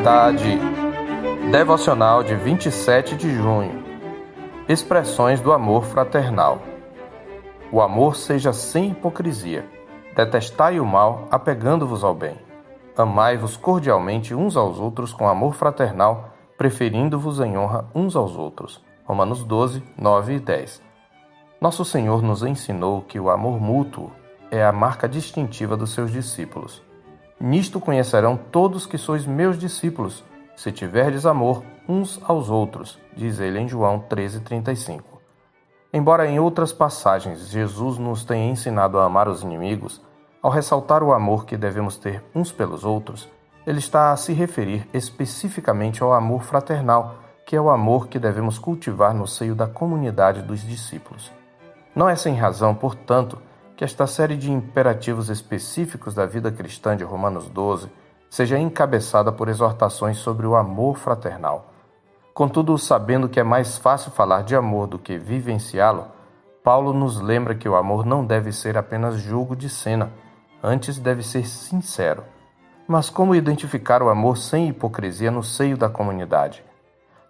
Verdade. Devocional de 27 de junho. Expressões do amor fraternal. O amor seja sem hipocrisia. Detestai o mal, apegando-vos ao bem. Amai-vos cordialmente uns aos outros com amor fraternal, preferindo-vos em honra uns aos outros. Romanos 12, 9 e 10. Nosso Senhor nos ensinou que o amor mútuo é a marca distintiva dos seus discípulos. Nisto conhecerão todos que sois meus discípulos, se tiverdes amor uns aos outros, diz ele em João 13:35. Embora em outras passagens Jesus nos tenha ensinado a amar os inimigos, ao ressaltar o amor que devemos ter uns pelos outros, ele está a se referir especificamente ao amor fraternal, que é o amor que devemos cultivar no seio da comunidade dos discípulos. Não é sem razão, portanto, que esta série de imperativos específicos da vida cristã de Romanos 12 seja encabeçada por exortações sobre o amor fraternal. Contudo, sabendo que é mais fácil falar de amor do que vivenciá-lo, Paulo nos lembra que o amor não deve ser apenas julgo de cena, antes deve ser sincero. Mas como identificar o amor sem hipocrisia no seio da comunidade?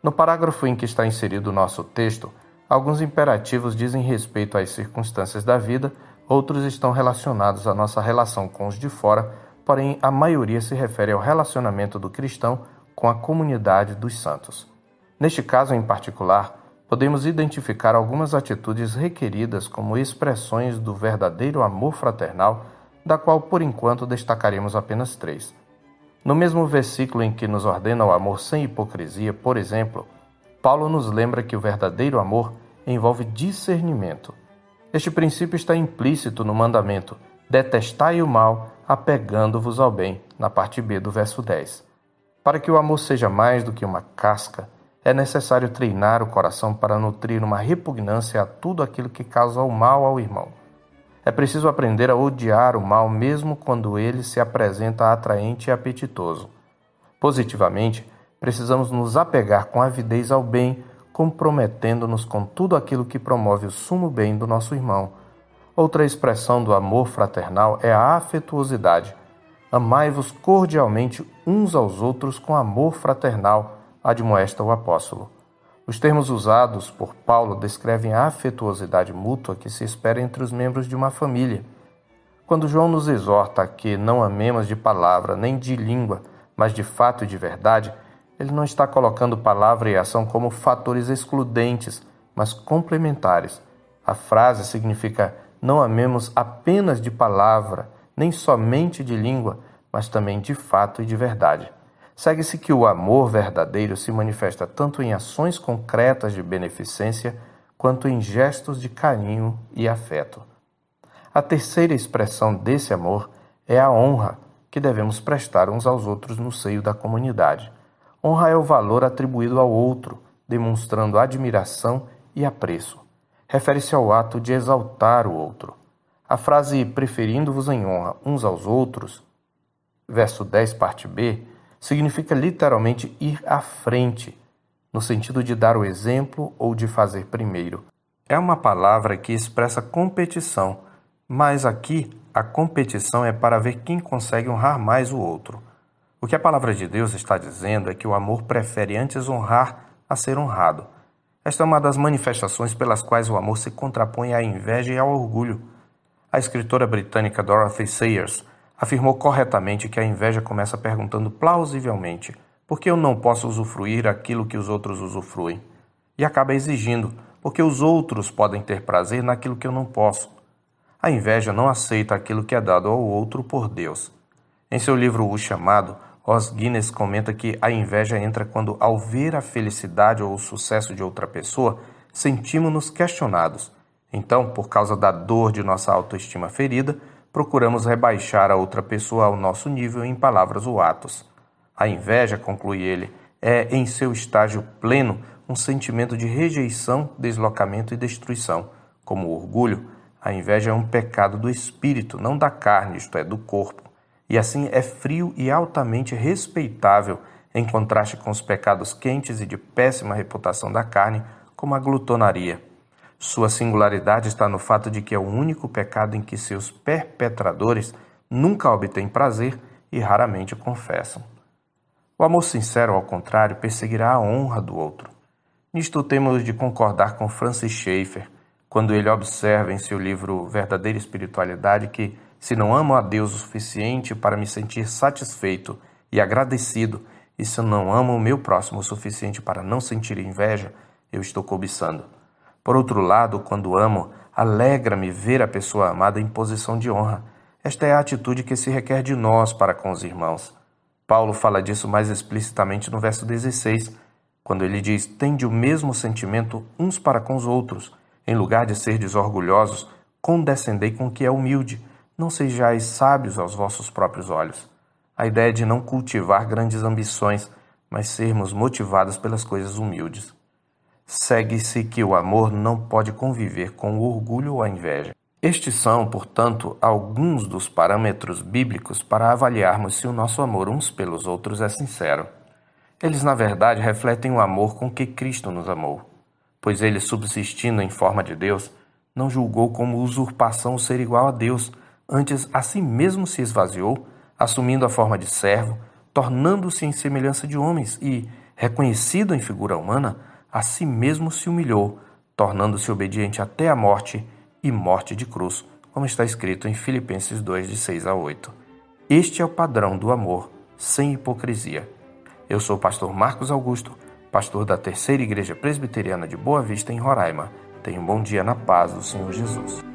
No parágrafo em que está inserido o nosso texto, alguns imperativos dizem respeito às circunstâncias da vida Outros estão relacionados à nossa relação com os de fora, porém a maioria se refere ao relacionamento do cristão com a comunidade dos santos. Neste caso em particular, podemos identificar algumas atitudes requeridas como expressões do verdadeiro amor fraternal, da qual por enquanto destacaremos apenas três. No mesmo versículo em que nos ordena o amor sem hipocrisia, por exemplo, Paulo nos lembra que o verdadeiro amor envolve discernimento. Este princípio está implícito no mandamento: detestai o mal, apegando-vos ao bem, na parte B do verso 10. Para que o amor seja mais do que uma casca, é necessário treinar o coração para nutrir uma repugnância a tudo aquilo que causa o mal ao irmão. É preciso aprender a odiar o mal mesmo quando ele se apresenta atraente e apetitoso. Positivamente, precisamos nos apegar com avidez ao bem comprometendo-nos com tudo aquilo que promove o sumo bem do nosso irmão. Outra expressão do amor fraternal é a afetuosidade. Amai-vos cordialmente uns aos outros com amor fraternal, admoesta o apóstolo. Os termos usados por Paulo descrevem a afetuosidade mútua que se espera entre os membros de uma família. Quando João nos exorta a que não amemos de palavra nem de língua, mas de fato e de verdade, ele não está colocando palavra e ação como fatores excludentes, mas complementares. A frase significa: não amemos apenas de palavra, nem somente de língua, mas também de fato e de verdade. Segue-se que o amor verdadeiro se manifesta tanto em ações concretas de beneficência quanto em gestos de carinho e afeto. A terceira expressão desse amor é a honra que devemos prestar uns aos outros no seio da comunidade. Honra é o valor atribuído ao outro, demonstrando admiração e apreço. Refere-se ao ato de exaltar o outro. A frase preferindo-vos em honra uns aos outros, verso 10, parte B, significa literalmente ir à frente, no sentido de dar o exemplo ou de fazer primeiro. É uma palavra que expressa competição, mas aqui a competição é para ver quem consegue honrar mais o outro. O que a palavra de Deus está dizendo é que o amor prefere antes honrar a ser honrado. Esta é uma das manifestações pelas quais o amor se contrapõe à inveja e ao orgulho. A escritora britânica Dorothy Sayers afirmou corretamente que a inveja começa perguntando plausivelmente por que eu não posso usufruir aquilo que os outros usufruem? E acaba exigindo porque os outros podem ter prazer naquilo que eu não posso. A inveja não aceita aquilo que é dado ao outro por Deus. Em seu livro O Chamado, Os Guinness comenta que a inveja entra quando, ao ver a felicidade ou o sucesso de outra pessoa, sentimos-nos questionados. Então, por causa da dor de nossa autoestima ferida, procuramos rebaixar a outra pessoa ao nosso nível em palavras ou atos. A inveja, conclui ele, é, em seu estágio pleno, um sentimento de rejeição, deslocamento e destruição. Como o orgulho, a inveja é um pecado do espírito, não da carne, isto é, do corpo e assim é frio e altamente respeitável em contraste com os pecados quentes e de péssima reputação da carne, como a glutonaria. Sua singularidade está no fato de que é o único pecado em que seus perpetradores nunca obtêm prazer e raramente confessam. O amor sincero, ao contrário, perseguirá a honra do outro. Nisto temos de concordar com Francis Schaeffer, quando ele observa em seu livro Verdadeira Espiritualidade que, se não amo a Deus o suficiente para me sentir satisfeito e agradecido, e se não amo o meu próximo o suficiente para não sentir inveja, eu estou cobiçando. Por outro lado, quando amo, alegra-me ver a pessoa amada em posição de honra. Esta é a atitude que se requer de nós para com os irmãos. Paulo fala disso mais explicitamente no verso 16, quando ele diz: Tende o mesmo sentimento uns para com os outros. Em lugar de ser desorgulhosos, condescendei com o que é humilde. Não sejais sábios aos vossos próprios olhos. A ideia de não cultivar grandes ambições, mas sermos motivados pelas coisas humildes. Segue-se que o amor não pode conviver com o orgulho ou a inveja. Estes são, portanto, alguns dos parâmetros bíblicos para avaliarmos se o nosso amor uns pelos outros é sincero. Eles, na verdade, refletem o amor com que Cristo nos amou, pois ele, subsistindo em forma de Deus, não julgou como usurpação ser igual a Deus, antes a si mesmo se esvaziou, assumindo a forma de servo, tornando-se em semelhança de homens e, reconhecido em figura humana, a si mesmo se humilhou, tornando-se obediente até a morte e morte de cruz, como está escrito em Filipenses 2, de 6 a 8. Este é o padrão do amor, sem hipocrisia. Eu sou o pastor Marcos Augusto, pastor da Terceira Igreja Presbiteriana de Boa Vista, em Roraima. Tenha um bom dia na paz do Senhor Jesus.